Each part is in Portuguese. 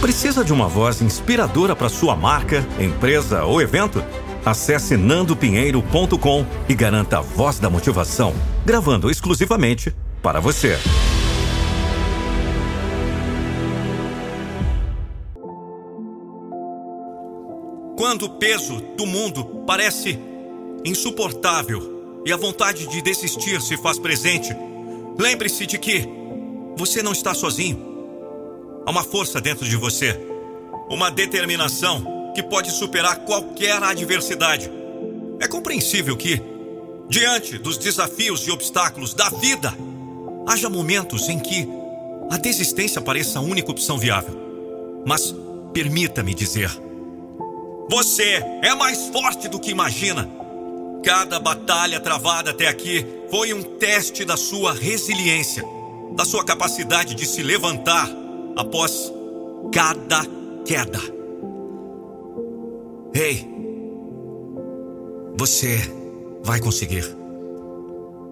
Precisa de uma voz inspiradora para sua marca, empresa ou evento? Acesse nandopinheiro.com e garanta a voz da motivação, gravando exclusivamente para você. Quando o peso do mundo parece insuportável e a vontade de desistir se faz presente, lembre-se de que você não está sozinho. Há uma força dentro de você, uma determinação que pode superar qualquer adversidade. É compreensível que, diante dos desafios e obstáculos da vida, haja momentos em que a desistência pareça a única opção viável. Mas permita-me dizer: você é mais forte do que imagina. Cada batalha travada até aqui foi um teste da sua resiliência, da sua capacidade de se levantar após cada queda. Ei, você vai conseguir.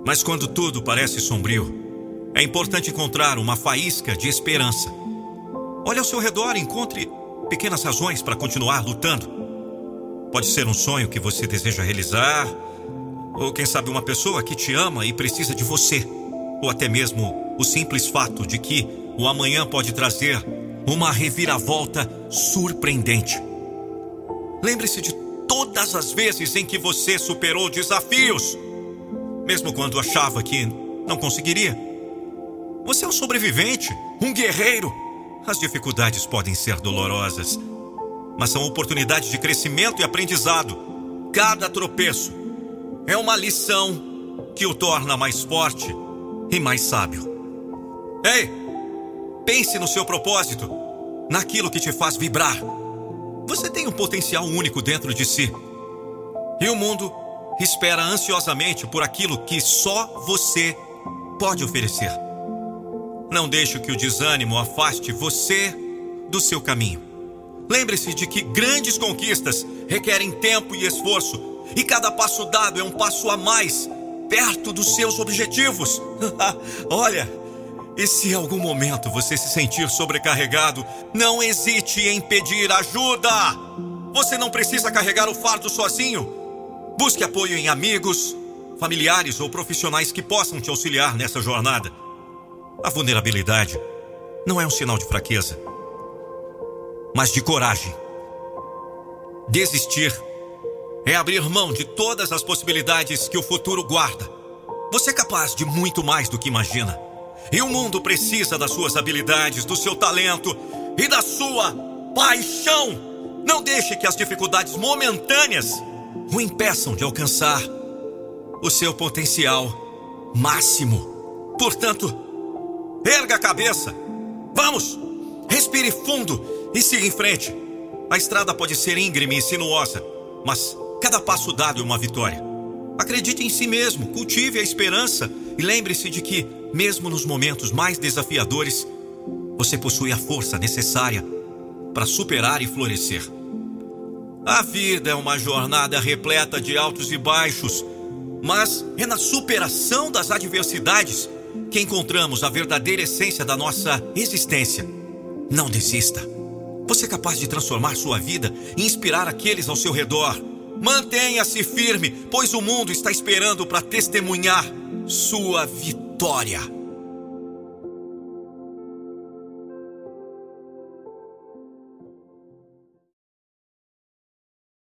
Mas quando tudo parece sombrio, é importante encontrar uma faísca de esperança. Olhe ao seu redor e encontre pequenas razões para continuar lutando. Pode ser um sonho que você deseja realizar, ou quem sabe uma pessoa que te ama e precisa de você, ou até mesmo o simples fato de que o amanhã pode trazer uma reviravolta surpreendente. Lembre-se de todas as vezes em que você superou desafios, mesmo quando achava que não conseguiria. Você é um sobrevivente, um guerreiro. As dificuldades podem ser dolorosas, mas são oportunidades de crescimento e aprendizado. Cada tropeço é uma lição que o torna mais forte e mais sábio. Ei! Pense no seu propósito, naquilo que te faz vibrar. Você tem um potencial único dentro de si. E o mundo espera ansiosamente por aquilo que só você pode oferecer. Não deixe que o desânimo afaste você do seu caminho. Lembre-se de que grandes conquistas requerem tempo e esforço, e cada passo dado é um passo a mais perto dos seus objetivos. Olha, e se em algum momento você se sentir sobrecarregado, não hesite em pedir ajuda. Você não precisa carregar o fardo sozinho. Busque apoio em amigos, familiares ou profissionais que possam te auxiliar nessa jornada. A vulnerabilidade não é um sinal de fraqueza, mas de coragem. Desistir é abrir mão de todas as possibilidades que o futuro guarda. Você é capaz de muito mais do que imagina. E o mundo precisa das suas habilidades, do seu talento e da sua paixão. Não deixe que as dificuldades momentâneas o impeçam de alcançar o seu potencial máximo. Portanto, erga a cabeça. Vamos! Respire fundo e siga em frente. A estrada pode ser íngreme e sinuosa, mas cada passo dado é uma vitória. Acredite em si mesmo, cultive a esperança e lembre-se de que, mesmo nos momentos mais desafiadores, você possui a força necessária para superar e florescer. A vida é uma jornada repleta de altos e baixos, mas é na superação das adversidades que encontramos a verdadeira essência da nossa existência. Não desista. Você é capaz de transformar sua vida e inspirar aqueles ao seu redor. Mantenha-se firme, pois o mundo está esperando para testemunhar sua vitória vitória.